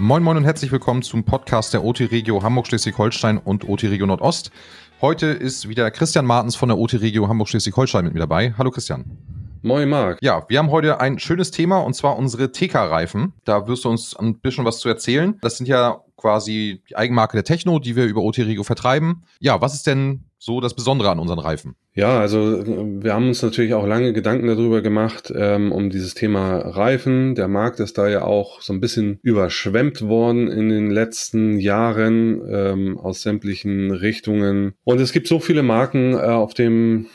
Moin Moin und herzlich willkommen zum Podcast der OT Regio Hamburg-Schleswig-Holstein und OT Regio Nordost. Heute ist wieder Christian Martens von der OT Regio Hamburg-Schleswig-Holstein mit mir dabei. Hallo Christian. Moin Marc. Ja, wir haben heute ein schönes Thema und zwar unsere TK-Reifen. Da wirst du uns ein bisschen was zu erzählen. Das sind ja quasi die Eigenmarke der Techno, die wir über OT Regio vertreiben. Ja, was ist denn so das Besondere an unseren Reifen? Ja, also wir haben uns natürlich auch lange Gedanken darüber gemacht, ähm, um dieses Thema Reifen. Der Markt ist da ja auch so ein bisschen überschwemmt worden in den letzten Jahren ähm, aus sämtlichen Richtungen. Und es gibt so viele Marken äh, auf dem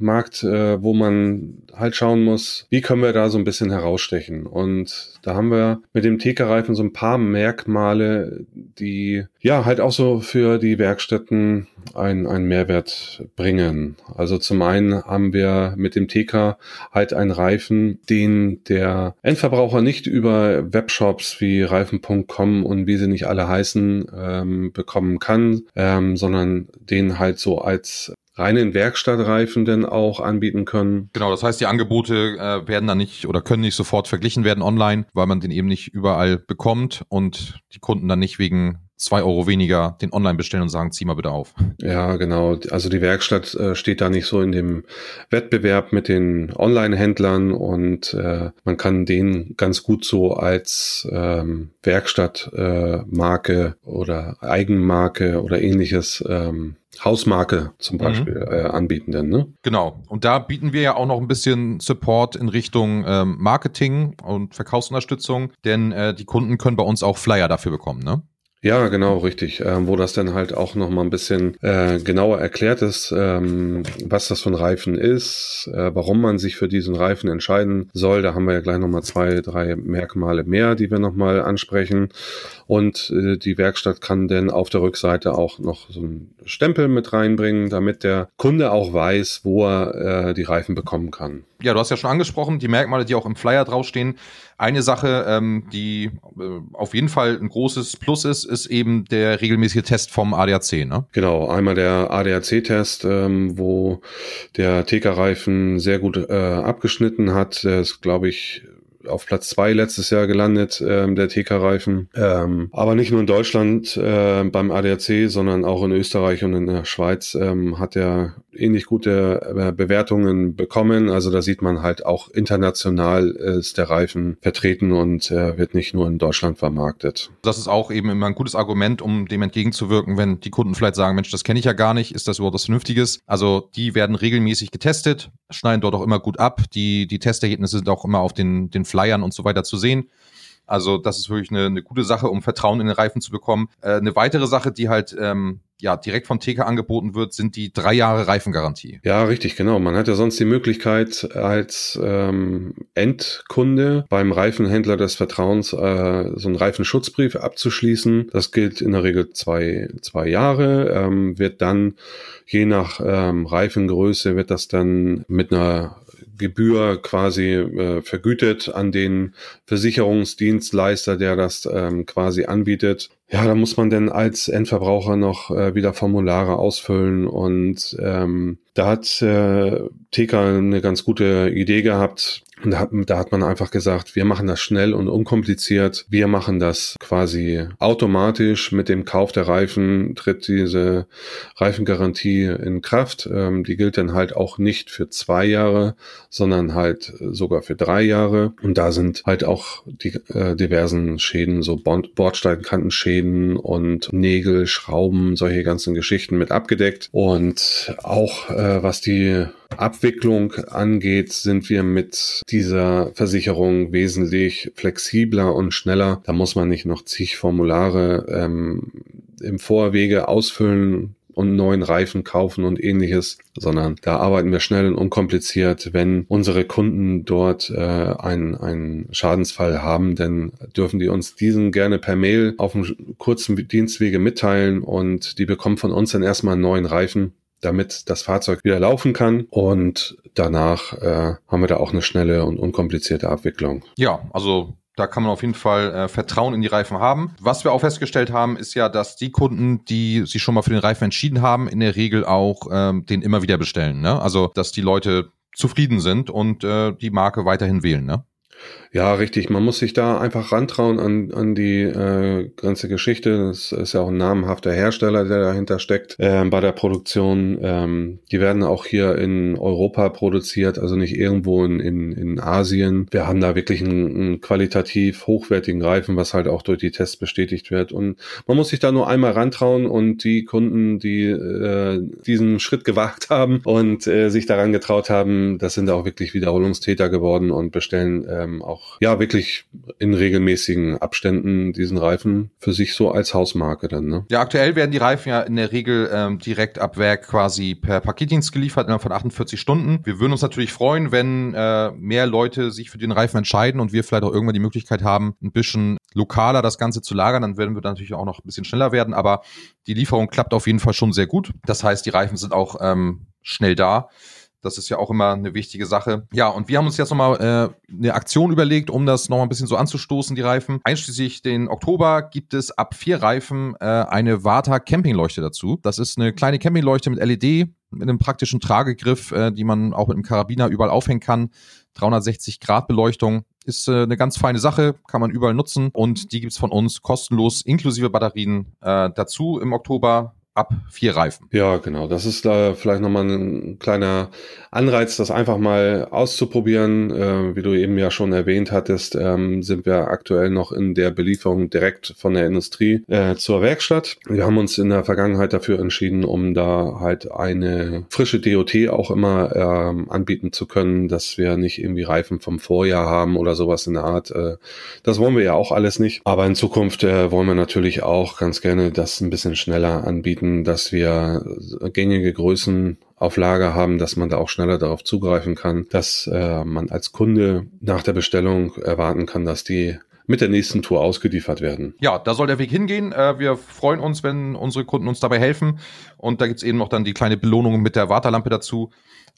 Markt, äh, wo man halt schauen muss, wie können wir da so ein bisschen herausstechen. Und da haben wir mit dem TK-Reifen so ein paar Merkmale, die ja halt auch so für die Werkstätten einen, einen Mehrwert bringen. Also zum einen haben wir mit dem TK halt einen Reifen, den der Endverbraucher nicht über Webshops wie reifen.com und wie sie nicht alle heißen ähm, bekommen kann, ähm, sondern den halt so als reinen Werkstattreifen denn auch anbieten können. Genau, das heißt, die Angebote äh, werden dann nicht oder können nicht sofort verglichen werden online, weil man den eben nicht überall bekommt und die Kunden dann nicht wegen zwei Euro weniger den online bestellen und sagen, zieh mal bitte auf. Ja, genau. Also die Werkstatt äh, steht da nicht so in dem Wettbewerb mit den Online-Händlern und äh, man kann den ganz gut so als ähm, Werkstattmarke äh, oder Eigenmarke oder ähnliches ähm, Hausmarke zum mhm. Beispiel mhm. äh, anbieten denn, ne? Genau. Und da bieten wir ja auch noch ein bisschen Support in Richtung ähm, Marketing und Verkaufsunterstützung, denn äh, die Kunden können bei uns auch Flyer dafür bekommen, ne? Ja, genau, richtig. Ähm, wo das dann halt auch noch mal ein bisschen äh, genauer erklärt ist, ähm, was das für ein Reifen ist, äh, warum man sich für diesen Reifen entscheiden soll. Da haben wir ja gleich noch mal zwei, drei Merkmale mehr, die wir noch mal ansprechen. Und äh, die Werkstatt kann dann auf der Rückseite auch noch so einen Stempel mit reinbringen, damit der Kunde auch weiß, wo er äh, die Reifen bekommen kann. Ja, du hast ja schon angesprochen, die Merkmale, die auch im Flyer draufstehen. Eine Sache, ähm, die äh, auf jeden Fall ein großes Plus ist, ist eben der regelmäßige Test vom ADAC, ne? Genau, einmal der ADAC-Test, ähm, wo der TK-Reifen sehr gut äh, abgeschnitten hat. Der ist, glaube ich, auf Platz zwei letztes Jahr gelandet, ähm, der TK-Reifen. Ähm, aber nicht nur in Deutschland äh, beim ADAC, sondern auch in Österreich und in der Schweiz ähm, hat er ähnlich gute äh, Bewertungen bekommen. Also da sieht man halt auch international ist der Reifen vertreten und äh, wird nicht nur in Deutschland vermarktet. Das ist auch eben immer ein gutes Argument, um dem entgegenzuwirken, wenn die Kunden vielleicht sagen, Mensch, das kenne ich ja gar nicht, ist das überhaupt was Vernünftiges? Also die werden regelmäßig getestet, schneiden dort auch immer gut ab. Die, die Testergebnisse sind auch immer auf den, den Flyern und so weiter zu sehen. Also das ist wirklich eine, eine gute Sache, um Vertrauen in den Reifen zu bekommen. Äh, eine weitere Sache, die halt ähm, ja direkt von TK angeboten wird, sind die drei Jahre Reifengarantie. Ja, richtig, genau. Man hat ja sonst die Möglichkeit als ähm, Endkunde beim Reifenhändler des Vertrauens äh, so einen Reifenschutzbrief abzuschließen. Das gilt in der Regel zwei, zwei Jahre, ähm, wird dann je nach ähm, Reifengröße wird das dann mit einer Gebühr quasi äh, vergütet an den Versicherungsdienstleister, der das ähm, quasi anbietet. Ja, da muss man denn als Endverbraucher noch äh, wieder Formulare ausfüllen und ähm, da hat äh, TK eine ganz gute Idee gehabt, und da hat, da hat man einfach gesagt, wir machen das schnell und unkompliziert. Wir machen das quasi automatisch. Mit dem Kauf der Reifen tritt diese Reifengarantie in Kraft. Ähm, die gilt dann halt auch nicht für zwei Jahre, sondern halt sogar für drei Jahre. Und da sind halt auch die äh, diversen Schäden, so Bordsteinkantenschäden und Nägel, Schrauben, solche ganzen Geschichten mit abgedeckt. Und auch äh, was die Abwicklung angeht, sind wir mit dieser Versicherung wesentlich flexibler und schneller. Da muss man nicht noch zig Formulare ähm, im Vorwege ausfüllen und neuen Reifen kaufen und ähnliches, sondern da arbeiten wir schnell und unkompliziert. Wenn unsere Kunden dort äh, einen, einen Schadensfall haben, dann dürfen die uns diesen gerne per Mail auf einem kurzen Dienstwege mitteilen und die bekommen von uns dann erstmal einen neuen Reifen damit das Fahrzeug wieder laufen kann. Und danach äh, haben wir da auch eine schnelle und unkomplizierte Abwicklung. Ja, also da kann man auf jeden Fall äh, Vertrauen in die Reifen haben. Was wir auch festgestellt haben, ist ja, dass die Kunden, die sich schon mal für den Reifen entschieden haben, in der Regel auch ähm, den immer wieder bestellen. Ne? Also, dass die Leute zufrieden sind und äh, die Marke weiterhin wählen. Ne? Ja, richtig. Man muss sich da einfach rantrauen an, an die äh, ganze Geschichte. Das ist ja auch ein namhafter Hersteller, der dahinter steckt äh, bei der Produktion. Ähm, die werden auch hier in Europa produziert, also nicht irgendwo in, in, in Asien. Wir haben da wirklich einen, einen qualitativ hochwertigen Reifen, was halt auch durch die Tests bestätigt wird. Und man muss sich da nur einmal rantrauen und die Kunden, die äh, diesen Schritt gewagt haben und äh, sich daran getraut haben, das sind auch wirklich Wiederholungstäter geworden und bestellen ähm, auch ja wirklich in regelmäßigen Abständen diesen Reifen für sich so als Hausmarke dann. Ne? Ja, aktuell werden die Reifen ja in der Regel ähm, direkt ab Werk quasi per Paketdienst geliefert innerhalb von 48 Stunden. Wir würden uns natürlich freuen, wenn äh, mehr Leute sich für den Reifen entscheiden und wir vielleicht auch irgendwann die Möglichkeit haben, ein bisschen lokaler das Ganze zu lagern. Dann werden wir natürlich auch noch ein bisschen schneller werden. Aber die Lieferung klappt auf jeden Fall schon sehr gut. Das heißt, die Reifen sind auch ähm, schnell da. Das ist ja auch immer eine wichtige Sache. Ja, und wir haben uns jetzt nochmal äh, eine Aktion überlegt, um das nochmal ein bisschen so anzustoßen, die Reifen. Einschließlich den Oktober gibt es ab vier Reifen äh, eine Vata Campingleuchte dazu. Das ist eine kleine Campingleuchte mit LED, mit einem praktischen Tragegriff, äh, die man auch mit einem Karabiner überall aufhängen kann. 360 Grad Beleuchtung ist äh, eine ganz feine Sache, kann man überall nutzen und die gibt's von uns kostenlos inklusive Batterien äh, dazu im Oktober ab vier Reifen. Ja, genau. Das ist da vielleicht nochmal ein kleiner Anreiz, das einfach mal auszuprobieren. Äh, wie du eben ja schon erwähnt hattest, ähm, sind wir aktuell noch in der Belieferung direkt von der Industrie äh, zur Werkstatt. Wir haben uns in der Vergangenheit dafür entschieden, um da halt eine frische DOT auch immer ähm, anbieten zu können, dass wir nicht irgendwie Reifen vom Vorjahr haben oder sowas in der Art. Äh, das wollen wir ja auch alles nicht. Aber in Zukunft äh, wollen wir natürlich auch ganz gerne das ein bisschen schneller anbieten Möglichkeiten, dass wir gängige Größen auf Lager haben, dass man da auch schneller darauf zugreifen kann, dass äh, man als Kunde nach der Bestellung erwarten kann, dass die mit der nächsten Tour ausgeliefert werden. Ja, da soll der Weg hingehen. Äh, wir freuen uns, wenn unsere Kunden uns dabei helfen. Und da gibt's eben noch dann die kleine Belohnung mit der Warterlampe dazu.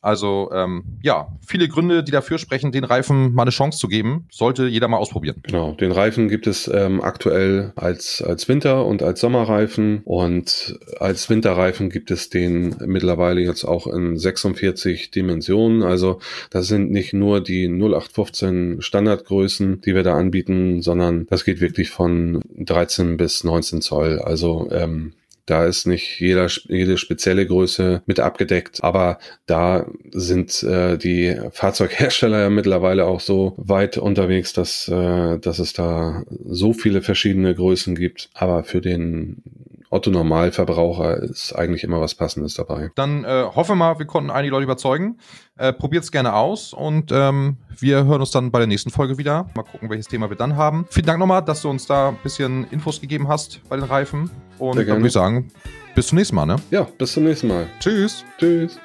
Also ähm, ja, viele Gründe, die dafür sprechen, den Reifen mal eine Chance zu geben. Sollte jeder mal ausprobieren. Genau, den Reifen gibt es ähm, aktuell als, als Winter- und als Sommerreifen. Und als Winterreifen gibt es den mittlerweile jetzt auch in 46 Dimensionen. Also das sind nicht nur die 0815 Standardgrößen, die wir da anbieten, sondern das geht wirklich von 13 bis 19 Zoll. Also ähm, da ist nicht jeder, jede spezielle Größe mit abgedeckt, aber da sind äh, die Fahrzeughersteller ja mittlerweile auch so weit unterwegs, dass, äh, dass es da so viele verschiedene Größen gibt. Aber für den Otto Normalverbraucher ist eigentlich immer was Passendes dabei. Dann äh, hoffe mal, wir konnten einige Leute überzeugen. Äh, Probiert es gerne aus und ähm, wir hören uns dann bei der nächsten Folge wieder. Mal gucken, welches Thema wir dann haben. Vielen Dank nochmal, dass du uns da ein bisschen Infos gegeben hast bei den Reifen. Und dann würde ich sagen, bis zum nächsten Mal, ne? Ja, bis zum nächsten Mal. Tschüss. Tschüss.